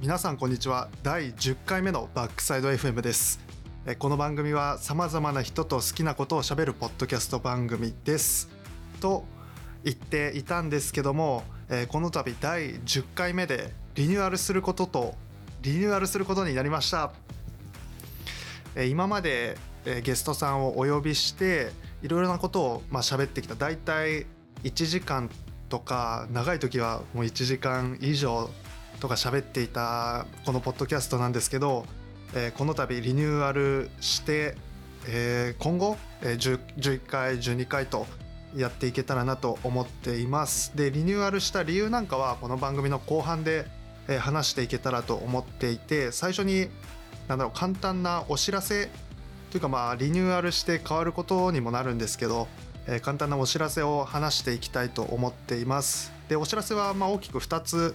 皆さんこんにちは。第10回目のバックサイド FM です。この番組はさまざまな人と好きなことをしゃべるポッドキャスト番組です。と言っていたんですけどもこの度第10回目でリニューアルすることとリニューアルすることになりました。今までゲストさんをお呼びしていろいろなことをまあ喋ってきた。大体1時間とか長い時はもう1時間以上とか喋っていたこのポッドキャストなんですけど、えー、この度リニューアルして、えー、今後、えー、11回12回とやっていけたらなと思っています。でリニューアルした理由なんかはこの番組の後半で、えー、話していけたらと思っていて最初になんだろう簡単なお知らせというかまあリニューアルして変わることにもなるんですけど、えー、簡単なお知らせを話していきたいと思っています。でお知らせはまあ大きく2つ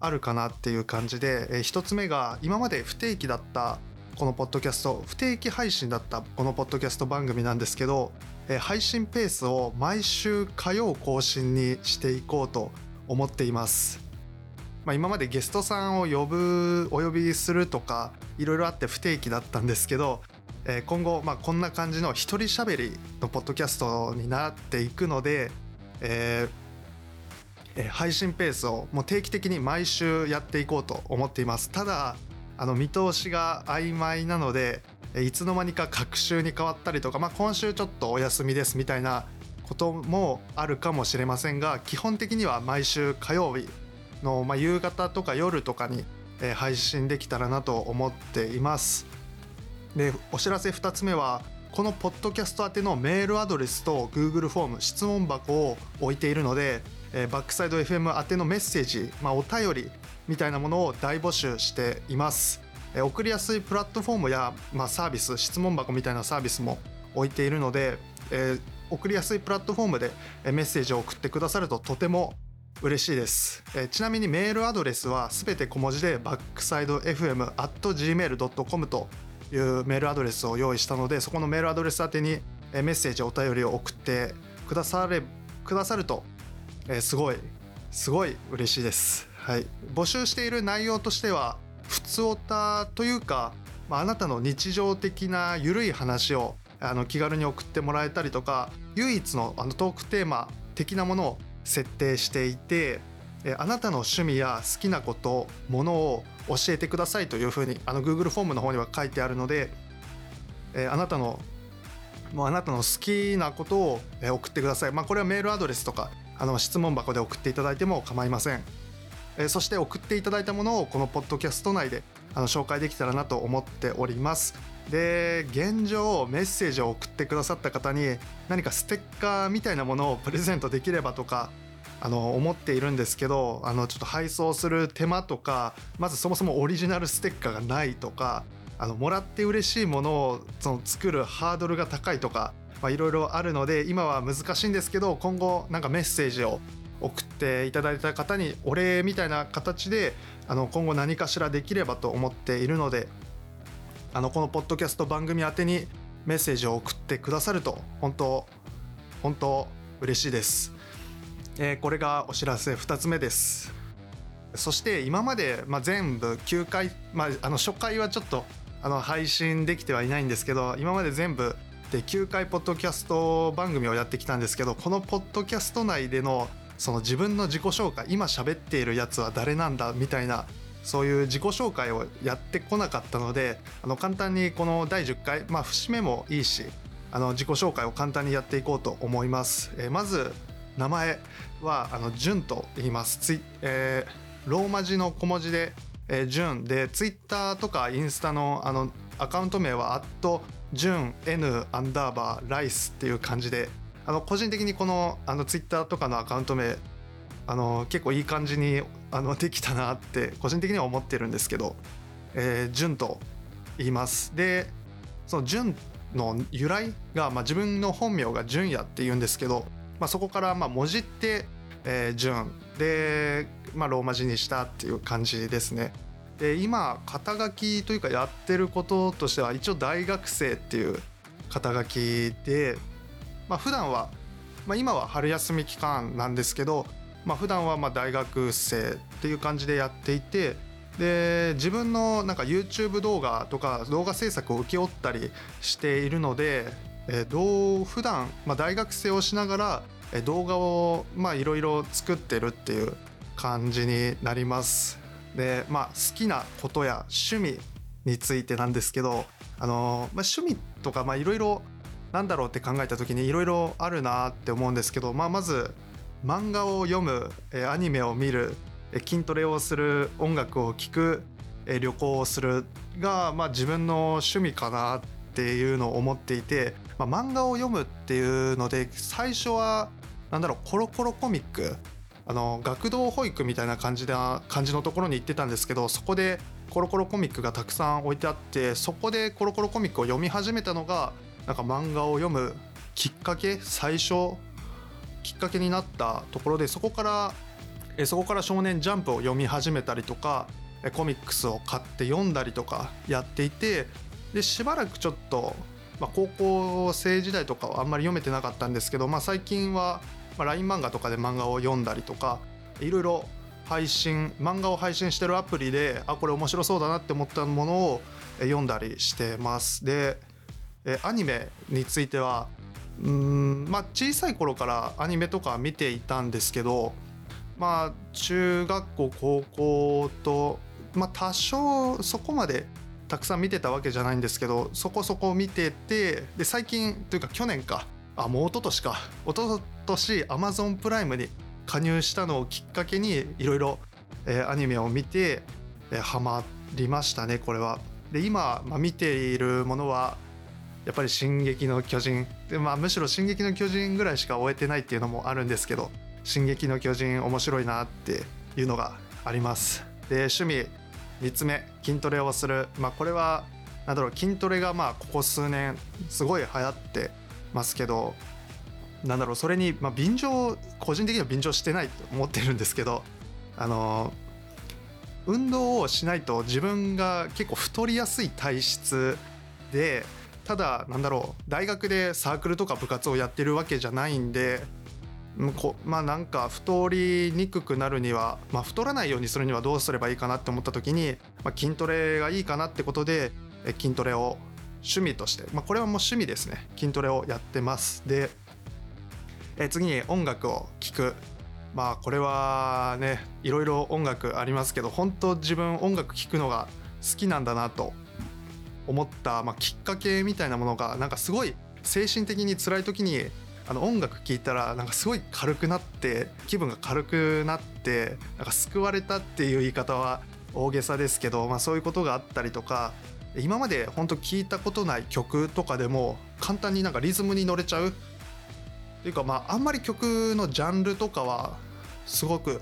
あるかなっていう感じで、えー、1つ目が今まで不定期だったこのポッドキャスト不定期配信だったこのポッドキャスト番組なんですけど、えー、配信ペースを毎週火曜更新にしていこうと思っています、まあ、今までゲストさんを呼ぶお呼びするとかいろいろあって不定期だったんですけど、えー、今後、まあ、こんな感じの一人しゃべりのポッドキャストになっていくので、えーえ配信ペースをもう定期的に毎週やっていこうと思っています。ただあの見通しが曖昧なのでいつの間にか隔週に変わったりとか、まあ、今週ちょっとお休みですみたいなこともあるかもしれませんが基本的には毎週火曜日の、まあ、夕方とか夜とかに、配信できたらなと思っています。でお知らせ2つ目はこのポッドキャスト宛てのメールアドレスと Google フォーム質問箱を置いているのでえー、バックサイド FM 宛てのメッセージ、まあ、お便りみたいなものを大募集しています、えー、送りやすいプラットフォームや、まあ、サービス質問箱みたいなサービスも置いているので、えー、送りやすいプラットフォームでメッセージを送ってくださるととても嬉しいです、えー、ちなみにメールアドレスはすべて小文字でバックサイド FM at gmail.com というメールアドレスを用意したのでそこのメールアドレス宛てにメッセージお便りを送ってくだされくださるとえー、すごいすごい嬉しいです。はい、募集している内容としては普通オタというか、まあ、あなたの日常的な緩い話をあの気軽に送ってもらえたりとか唯一のあのトークテーマ的なものを設定していてえあなたの趣味や好きなことものを教えてくださいというふうにあの Google フォームの方には書いてあるのでえあなたのもうあなたの好きなことを送ってください。まあ、これはメールアドレスとかあの質問箱で送っていただいても構いません、えそして送っていただいたものをこのポッドキャスト内であの紹介できたらなと思っております。で現状メッセージを送ってくださった方に何かステッカーみたいなものをプレゼントできればとかあの思っているんですけどあのちょっと配送する手間とかまずそもそもオリジナルステッカーがないとかあのもらって嬉しいものをその作るハードルが高いとかまあいろいろあるので今は難しいんですけど今後なんかメッセージを送っていただいた方にお礼みたいな形であの今後何かしらできればと思っているのであのこのポッドキャスト番組宛てにメッセージを送ってくださると本当本当嬉しいです、えー、これがお知らせ2つ目です。そして今まで、まあ、全部9回、まあ、あの初回はちょっとあの配信できてはいないんですけど今まで全部で9回ポッドキャスト番組をやってきたんですけどこのポッドキャスト内でのその自分の自己紹介今喋っているやつは誰なんだみたいなそういう自己紹介をやってこなかったのであの簡単にこの第10回まあ節目もいいしあの自己紹介を簡単にやっていこうと思います。えー、まず名前はあの純と言いますツイ、えー、ローマ字の小文字で、えー、純でツイッターとかインスタのあのアカウント名は純 N アンダーバーライスっていう感じであの個人的にこのあのツイッターとかのアカウント名あの結構いい感じにあのできたなって個人的には思ってるんですけど、えー、純と言いますでその純の由来が、まあ、自分の本名が純也って言うんですけど、まあ、そこからまあもじって、えー、純で、まあ、ローマ字にしたっていう感じですね。で今肩書きというかやってることとしては一応大学生っていう肩書きで、まあ普段は、まあ、今は春休み期間なんですけど、まあ普段はまあ大学生っていう感じでやっていてで自分のなんか YouTube 動画とか動画制作を請け負ったりしているので、えー、どう普段まあ大学生をしながら動画をいろいろ作ってるっていう感じになります。でまあ好きなことや趣味についてなんですけどあの、まあ、趣味とかいろいろなんだろうって考えた時にいろいろあるなって思うんですけど、まあ、まず漫画を読むアニメを見る筋トレをする音楽を聴く旅行をするが、まあ、自分の趣味かなっていうのを思っていて、まあ、漫画を読むっていうので最初はなんだろうコロコロコミックあの学童保育みたいな感じな感じのところに行ってたんですけどそこでコロコロコミックがたくさん置いてあってそこでコロコロコミックを読み始めたのがなんか漫画を読むきっかけ最初きっかけになったところでそこからえそこから「少年ジャンプ」を読み始めたりとかコミックスを買って読んだりとかやっていてでしばらくちょっと、まあ、高校生時代とかはあんまり読めてなかったんですけど、まあ、最近は、まあ、LINE 漫画とかで漫画を読んだりとかいろいろ配信漫画を配信してるアプリであこれ面白そうだなって思ったものを読んだりしてます。でアニメについてはうんまあ小さい頃からアニメとか見ていたんですけどまあ中学校高校とまあ多少そこまでたくさん見てたわけじゃないんですけどそこそこ見ててで最近というか去年か。あもう一昨年か。一昨年アマゾンプライムに加入したのをきっかけにいろいろアニメを見て、えー、ハマりましたねこれは。で今、まあ、見ているものはやっぱり「進撃の巨人」で、まあ、むしろ「進撃の巨人」ぐらいしか終えてないっていうのもあるんですけど「進撃の巨人」面白いなっていうのがあります。で趣味3つ目筋トレをする、まあ、これはなんだろう筋トレがまあここ数年すごい流行ってますけどなんだろうそれにまあ便乗個人的には便乗してないと思ってるんですけどあの運動をしないと自分が結構太りやすい体質でただなんだろう大学でサークルとか部活をやってるわけじゃないんでこまあなんか太りにくくなるには、まあ、太らないようにするにはどうすればいいかなって思った時に、まあ、筋トレがいいかなってことで筋トレを趣味として、まあ、これはもう趣味ですね。筋トレをやってます。でえ次に音楽を聴く。まあこれはねいろいろ音楽ありますけど本当自分音楽聴くのが好きなんだなと思った、まあ、きっかけみたいなものがなんかすごい精神的に辛い時にあの音楽聴いたらなんかすごい軽くなって気分が軽くなってなんか救われたっていう言い方は大げさですけど、まあ、そういうことがあったりとか今まで本当聞いたことない曲とかでも簡単になんかリズムに乗れちゃうていうかまああんまり曲のジャンルとかはすごく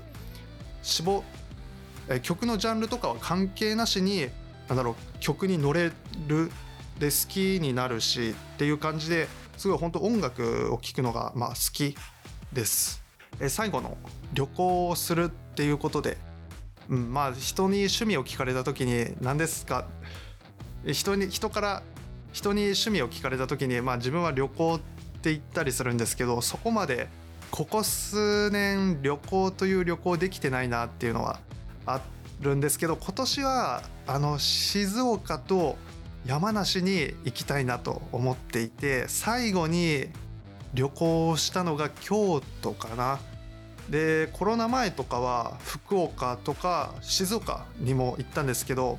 絞曲のジャンルとかは関係なしになんだろう曲に乗れるで好きになるしっていう感じですごい本当音楽を聴くのがまあ好きです。え最後の旅行をするっていうことで、うん、まあ人に趣味を聞かれた時に何ですか？人に人から人に趣味を聞かれた時に、まあ、自分は旅行ってって言ったりするんですけどそこまでここ数年旅行という旅行できてないなっていうのはあるんですけど今年はあの静岡と山梨に行きたいなと思っていて最後に旅行したのが京都かな。でコロナ前とかは福岡とか静岡にも行ったんですけど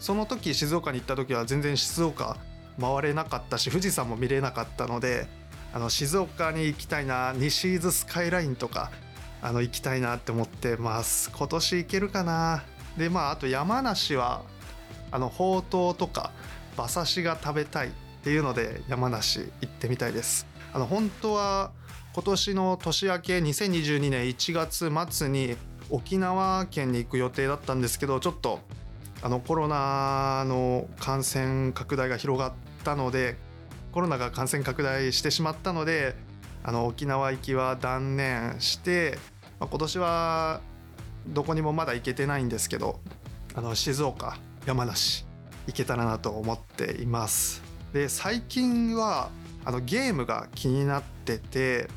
その時静岡に行った時は全然静岡回れなかったし富士山も見れなかったのであの静岡に行きたいな西伊豆スカイラインとかあの行きたいなって思ってます。今年行けるかな。でまああと山梨はあのほうとうとか馬刺しが食べたいっていうので山梨行ってみたいです。あの本当は今年の年明け2022年1月末に沖縄県に行く予定だったんですけどちょっとあのコロナの感染拡大が広がったのでコロナが感染拡大してしまったのであの沖縄行きは断念して、まあ、今年はどこにもまだ行けてないんですけどあの静岡山梨行けたらなと思っています。で最近はあのゲームが気になってて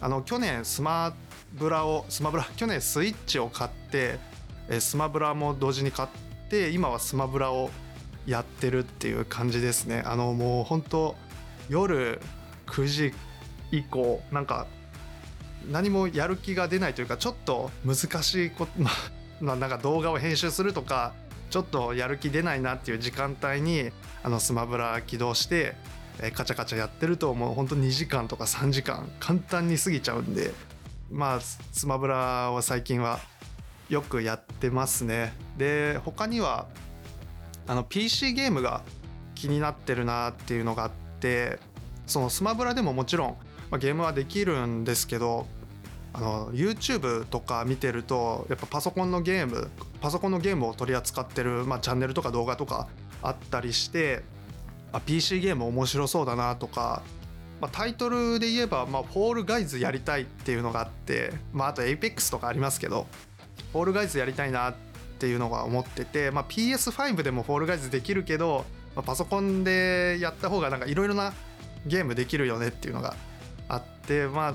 あの去年スマブラをスマブラ 去年スイッチを買ってスマブラも同時に買って今はスマブラをやってるっていう感じですね。あのもう本当夜9時以降なんか何もやる気が出ないというかちょっと難しいこと まあなんか動画を編集するとかちょっとやる気出ないなっていう時間帯にあのスマブラ起動してえカチャカチャやってるともうほんと2時間とか3時間簡単に過ぎちゃうんでまあスマブラは最近はよくやってますね。で他にはあの PC ゲームが気になってるなっていうのがあってそのスマブラでももちろん、まあ、ゲームはできるんですけどあの YouTube とか見てるとやっぱパソコンのゲームパソコンのゲームを取り扱ってる、まあ、チャンネルとか動画とかあったりしてあ PC ゲーム面白そうだなとか、まあ、タイトルで言えば、まあ、フォールガイズやりたいっていうのがあって、まあ、あと APEX とかありますけどフォールガイズやりたいなってていうのが思ってて、まあ、PS5 でもフォールガイズできるけど、まあ、パソコンでやった方がなんかいろいろなゲームできるよねっていうのがあってまあ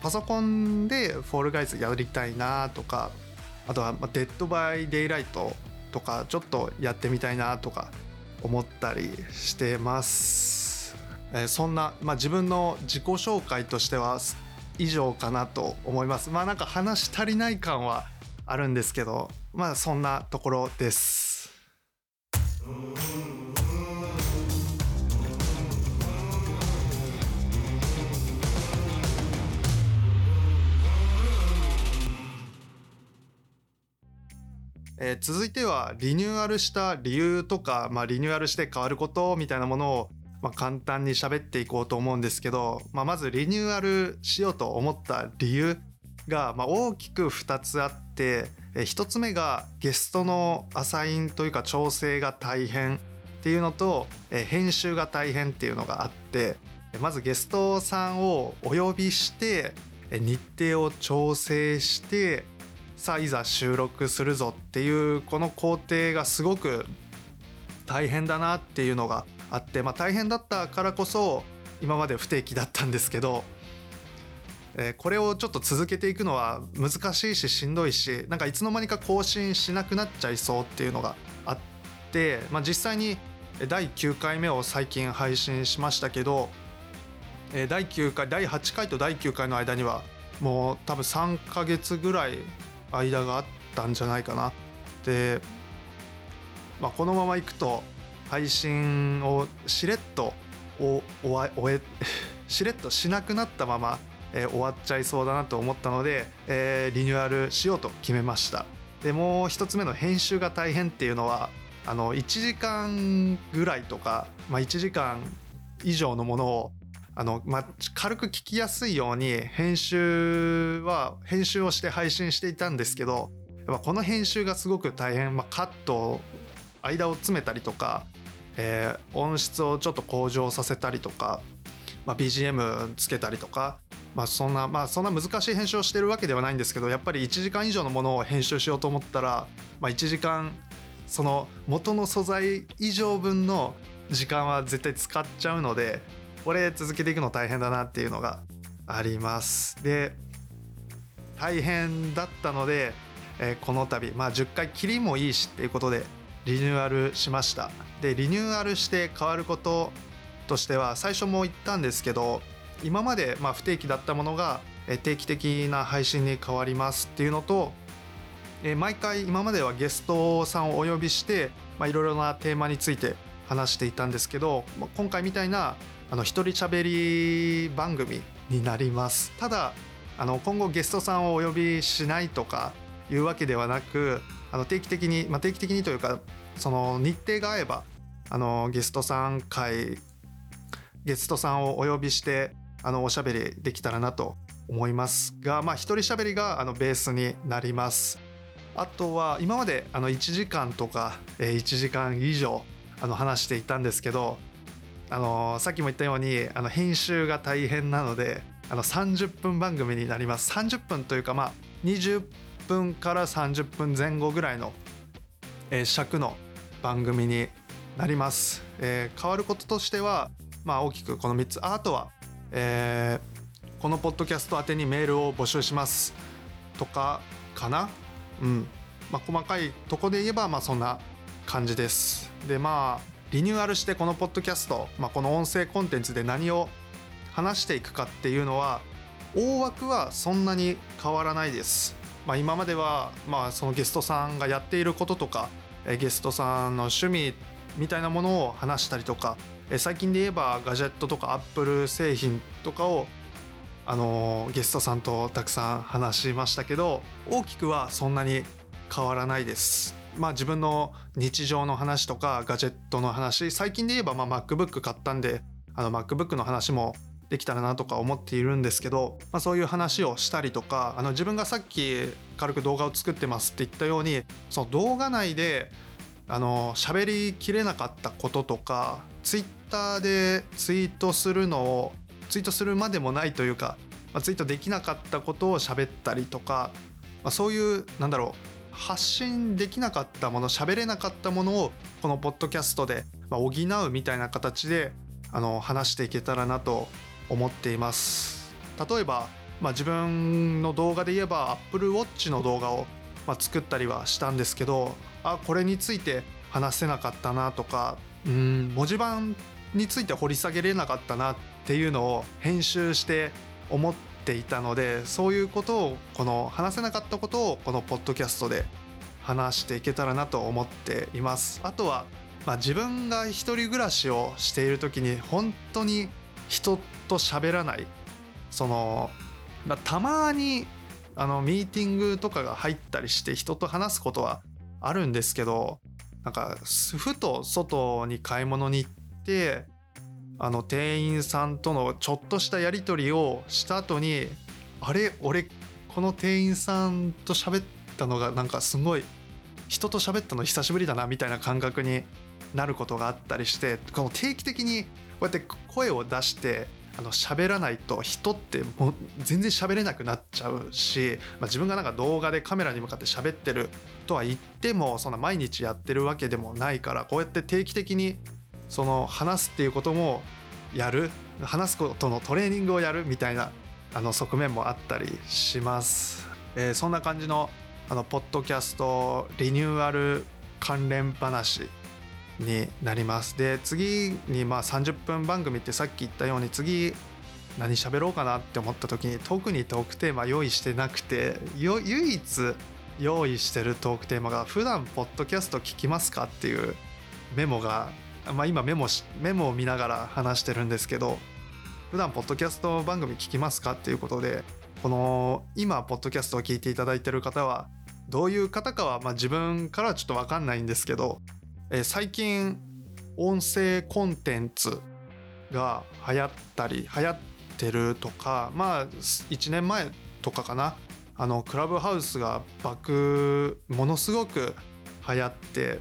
パソコンでフォールガイズやりたいなとかあとはデッドバイデイライトとかちょっとやってみたいなとか思ったりしてます。えー、そんな、まあ、自分の自己紹介としては以上かなと思います。まあなんか話足りない感はあるんですけど、まあそんなところです。えー、続いてはリニューアルした理由とか、まあ、リニューアルして変わることみたいなものを、まあ、簡単に喋っていこうと思うんですけど、まあ、まずリニューアルしようと思った理由が、まあ、大きく2つあって、え、1つ目がゲストのアサインというか調整が大変っていうのと、え、編集が大変っていうのがあってまずゲストさんをお呼びして日程を調整してさあいざ収録するぞっていうこの工程がすごく大変だなっていうのがあって、まあ、大変だったからこそ今まで不定期だったんですけど、えー、これをちょっと続けていくのは難しいししんどいしなんかいつの間にか更新しなくなっちゃいそうっていうのがあって、まあ、実際に第9回目を最近配信しましたけどえ第9回第8回と第9回の間にはもう多分3ヶ月ぐらい間があったんじゃないかなで、まあ、このままいくと配信をしれっと終え しれっとしなくなったまま、えー、終わっちゃいそうだなと思ったので、えー、リニューアルしようと決めました。でもう一つ目の編集が大変っていうのはあの1時間ぐらいとか、まあ、1時間以上のものをあの、まあ、軽く聞きやすいように編集は編集をして配信していたんですけどやっぱこの編集がすごく大変、まあ、カット間を詰めたりとか、えー、音質をちょっと向上させたりとか、まあ、BGM つけたりとか、まあ、そんなまあそんな難しい編集をしてるわけではないんですけどやっぱり1時間以上のものを編集しようと思ったら、まあ、1時間その元の素材以上分の時間は絶対使っちゃうのでこれ続けていくの大変だなっていうのがあります。で大変だったので、えー、この度まあ10回きりもいいしっていうことでリニューアルしました。でリニューアルして変わることとしては最初も言ったんですけど今までまあ不定期だったものが定期的な配信に変わりますっていうのと毎回今まではゲストさんをお呼びしていろいろなテーマについて話していたんですけど今回みたいなあの一人喋り番組になります。ただあの今後ゲストさんをお呼びしないとかいうわけではなくあの定期的に、まあ、定期的にというかその日程が合えばあのゲストさん会ゲストさんをお呼びしてあのおしゃべりできたらなと思いますが、まあ、一人しゃべりがあのベースになります。あとは今まであの1時間とか1時間以上あの話していたんですけどあのさっきも言ったようにあの編集が大変なのであの30分番組になります。30分というかまあ20分から30分前後ぐらいの、えー、尺の番組になります、えー、変わることとしてはまあ大きくこの3つ。あとは、えー、このポッドキャスト宛てにメールを募集しますとかかな？うん。まあ、細かいとこで言えばまあそんな感じです。でまあリニューアルしてこのポッドキャスト、まあ、この音声コンテンツで何を話していくかっていうのは大枠はそんなに変わらないです、まあ、今まではまあそのゲストさんがやっていることとかゲストさんの趣味みたいなものを話したりとか最近で言えばガジェットとかアップル製品とかをあのゲストさんとたくさん話しましたけど大きくはそんなに変わらないです。まあ自分の日常の話とかガジェットの話最近で言えばまあ MacBook 買ったんであの MacBook の話もできたらなとか思っているんですけど、まあ、そういう話をしたりとかあの自分がさっき軽く動画を作ってますって言ったようにその動画内であの喋りきれなかったこととか Twitter でツイートするのをツイートするまでもないというか、まあ、ツイートできなかったことを喋ったりとか、まあ、そういうなんだろう発信できなかったもの喋れなかったものをこのポッドキャストで補うみたいな形であの話していけたらなと思っています。例えば、まあ、自分の動画で言えば Apple Watch の動画を、まあ、作ったりはしたんですけどあこれについて話せなかったなとかうん文字盤について掘り下げれなかったなっていうのを編集して思っていたのでそういうことをこの話せなかったことをこのポッドキャストで話していけたらなと思っています。あとは、まあ、自分が一人暮らしをしている時に本当に人と喋らない。その、まあ、たまにあのミーティングとかが入ったりして人と話すことはあるんですけどなんかふと外に買い物に行ってあの店員さんとのちょっとしたやり取りをした後にあれ俺この店員さんと喋ったのがなんかすごい人と喋ったの久しぶりだなみたいな感覚になることがあったりしてこの定期的にこうやって声を出してあの喋らないと人ってもう全然喋れなくなっちゃうし、まあ、自分がなんか動画でカメラに向かって喋ってるとは言ってもそんな毎日やってるわけでもないからこうやって定期的にその話すっていうこともやる話すことのトレーニングをやるみたいなあの側面もあったりします。えー、そんな感じのあのポッドキャストリニューアル関連話になりますで次にまあ30分番組ってさっき言ったように次何喋ろうかなって思った時に特にトークテーマ用意してなくて唯一用意してるトークテーマが普段ポッドキャスト聞きますかっていうメモが、まあ、今メモメモを見ながら話してるんですけど普段ポッドキャスト番組聞きますか？っていうことでこの今ポッドキャストを聞いていただいてる方はどういう方かはまあ自分からはちょっと分かんないんですけどえー、最近音声コンテンツが流行ったり流行ってるとかまあ1年前とかかなあのクラブハウスが爆ものすごく流行って、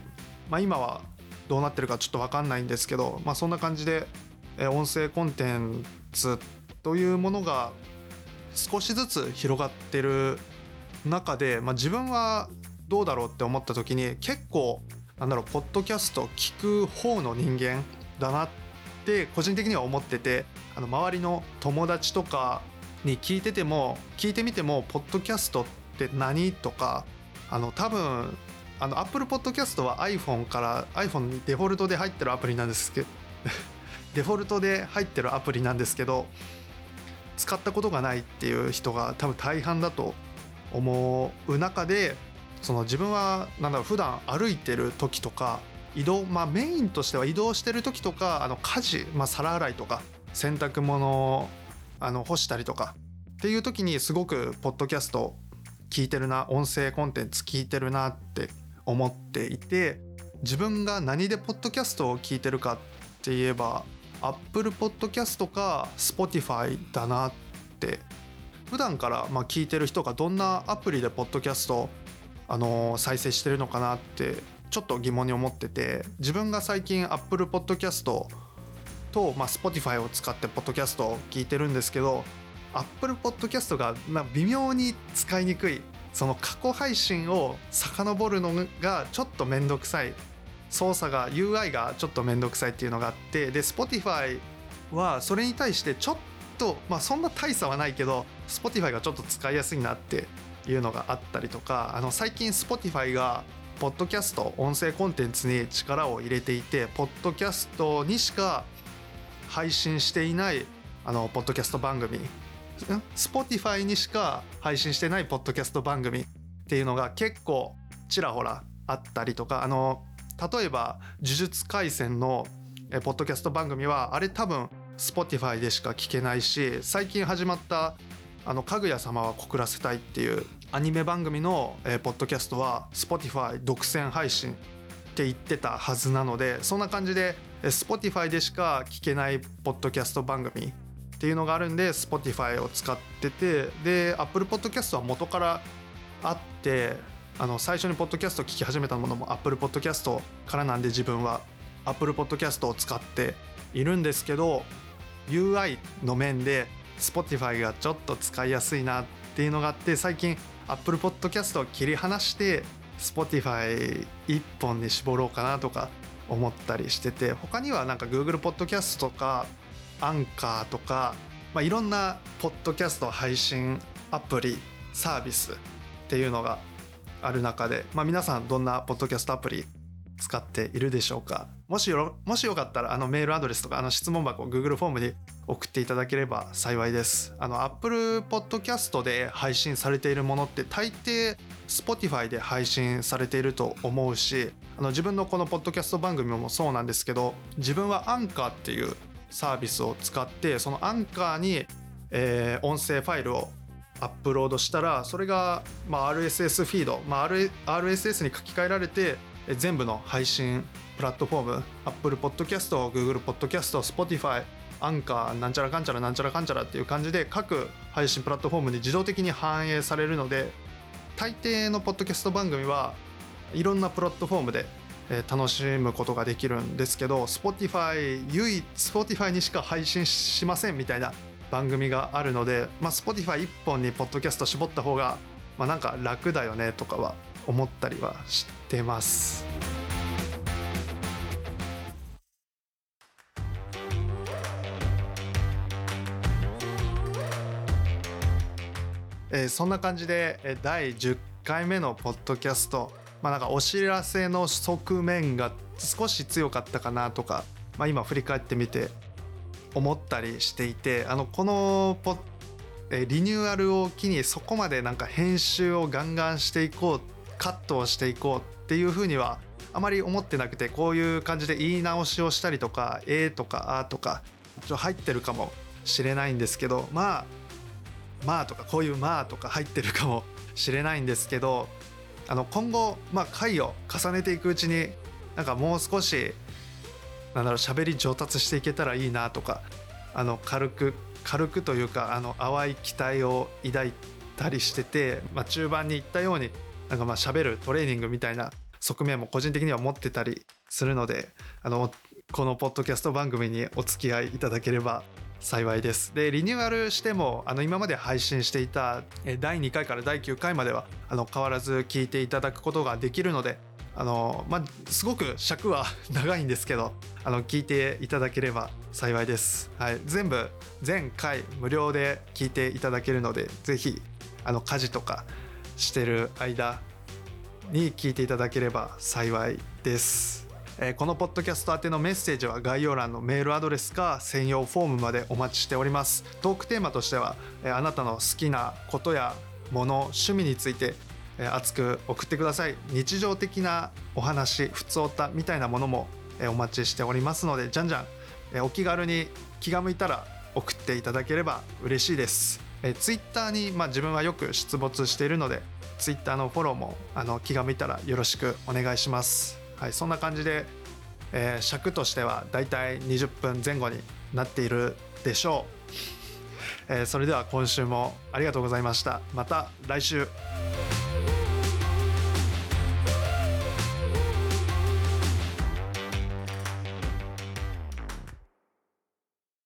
まあ、今はどうなってるかちょっと分かんないんですけど、まあ、そんな感じで音声コンテンツというものが少しずつ広がってる中で、まあ、自分はどうだろうって思った時に結構なんだろうポッドキャスト聞く方の人間だなって個人的には思っててあの周りの友達とかに聞いてても聞いてみてもポッドキャストって何とかあの多分あの Apple Podcast は iPhone から iPhone デフォルトで入ってるアプリなんですけど デフォルトで入ってるアプリなんですけど使ったことがないっていう人が多分大半だと思う中でその自分はなんだろ普段歩いてる時とか移動まあメインとしては移動してる時とかあの家事、まあ、皿洗いとか洗濯物あの干したりとかっていう時にすごくポッドキャスト聞いてるな音声コンテンツ聞いてるなって思っていて自分が何でポッドキャストを聞いてるかって言えば Apple Podcast か Spotify だなって普段からまあ聞いてる人がどんなアプリでポッドキャストあの再生してるのかなってちょっと疑問に思ってて自分が最近 Apple Podcast と、まあ、Spotify を使ってポッドキャストを聞いてるんですけど Apple Podcast が、まあ、微妙に使いにくい。その過去配信を遡るのがちょっと面倒くさい。操作が UI がちょっと面倒くさいっていうのがあって。で Spotify はそれに対してちょっとまあそんな大差はないけど Spotify がちょっと使いやすいなっていうのがあったりとか。あの最近 Spotify がポッドキャスト音声コンテンツに力を入れていてポッドキャストにしか配信していないあのポッドキャスト番組 Spotify にしか配信してないポッドキャスト番組っていうのが結構ちらほらあったりとかあの例えば「呪術廻戦」のポッドキャスト番組はあれ多分 Spotify でしか聞けないし最近始まった「あのかぐや様は告らせたい」っていうアニメ番組の、ポッドキャストは Spotify 独占配信って言ってたはずなのでそんな感じで Spotify でしか聞けないポッドキャスト番組っていうのがあるんで Spotify を使っててで Apple Podcast は元からあってあの最初にポッドキャストを聞き始めたものも Apple Podcast からなんで自分は Apple Podcast を使っているんですけど UI の面で Spotify がちょっと使いやすいなっていうのがあって最近 Apple Podcast を切り離して Spotify 一本に絞ろうかなとか思ったりしてて他にはなんか Google Podcast とかアンカーとか、まあ、いろんなポッドキャスト配信アプリサービスっていうのがある中で、まあ、皆さんどんなポッドキャストアプリ使っているでしょうか？もしよもしよかったらあのメールアドレスとかあの質問箱を Google フォームに送っていただければ幸いです。あの Apple Podcast で配信されているものって大抵 Spotify で配信されていると思うしあの自分のこのポッドキャスト番組もそうなんですけど自分はアンカーっていうサービスを使ってそのアンカーに、えー、音声ファイルをアップロードしたらそれが、まあ、RSS フィード、まあ、RSS に書き換えられて全部の配信プラットフォーム Apple Podcast、Google Podcast、Spotify アンカーなんちゃらかんちゃらなんちゃらかんちゃらっていう感じで各配信プラットフォームに自動的に反映されるので大抵のポッドキャスト番組はいろんなプラットフォームで楽しむことができるんですけど Spotify 唯一 Spotify にしか配信しませんみたいな番組があるので、まあ、Spotify 一本にポッドキャスト絞った方が、まあ、なんか楽だよねとかは思ったりはしてます。えー、そんな感じで第10回目のポッドキャスト、まあ、なんかお知らせの側面が少し強かったかなとか、まあ、今振り返ってみて思ったりしていてあのこのポえリニューアルを機にそこまでなんか編集をガンガンしていこうカットをしていこうっていうふうにはあまり思ってなくてこういう感じで言い直しをしたりとか「え」とか「あ」とかちょ入ってるかもしれないんですけどまあまあとかこういうまあとか入ってるかもしれないんですけどあの今後、まあ、回を重ねていくうちになんかもう少しなんだろう喋り上達していけたらいいなとかあの軽く軽くというかあの淡い期待を抱いたりしてて、まあ、中盤に言ったようになんかまあ喋るトレーニングみたいな側面も個人的には持ってたりするのであのこのポッドキャスト番組にお付き合いいただければ幸いです。でリニューアルしてもあの今まで配信していた第2回から第9回まではあの変わらず聞いていただくことができるのであの、まあ、すごく尺は長いんですけどあの聞いていただければ幸いです。はい、全部全回無料で聞いていただけるのでぜひあの家事とかしてる間に聞いていただければ幸いです。このポッドキャスト宛てのメッセージは概要欄のメールアドレスか専用フォームまでお待ちしております。トークテーマとしては、あなたの好きなことやもの趣味について、熱く送ってください。日常的なお話ふつおたみたいなものも、お待ちしておりますのでじゃんじゃん、お気軽に気が向いたら送っていただければ嬉しいです、え、ツイッターに、まあ、自分はよく出没しているのでツイッターのフォローもあの気が向いたらよろしくお願いします。はい、そんな感じで、えー、尺としてはだいたい20分前後になっているでしょう、えー、それでは今週もありがとうございました。また来週。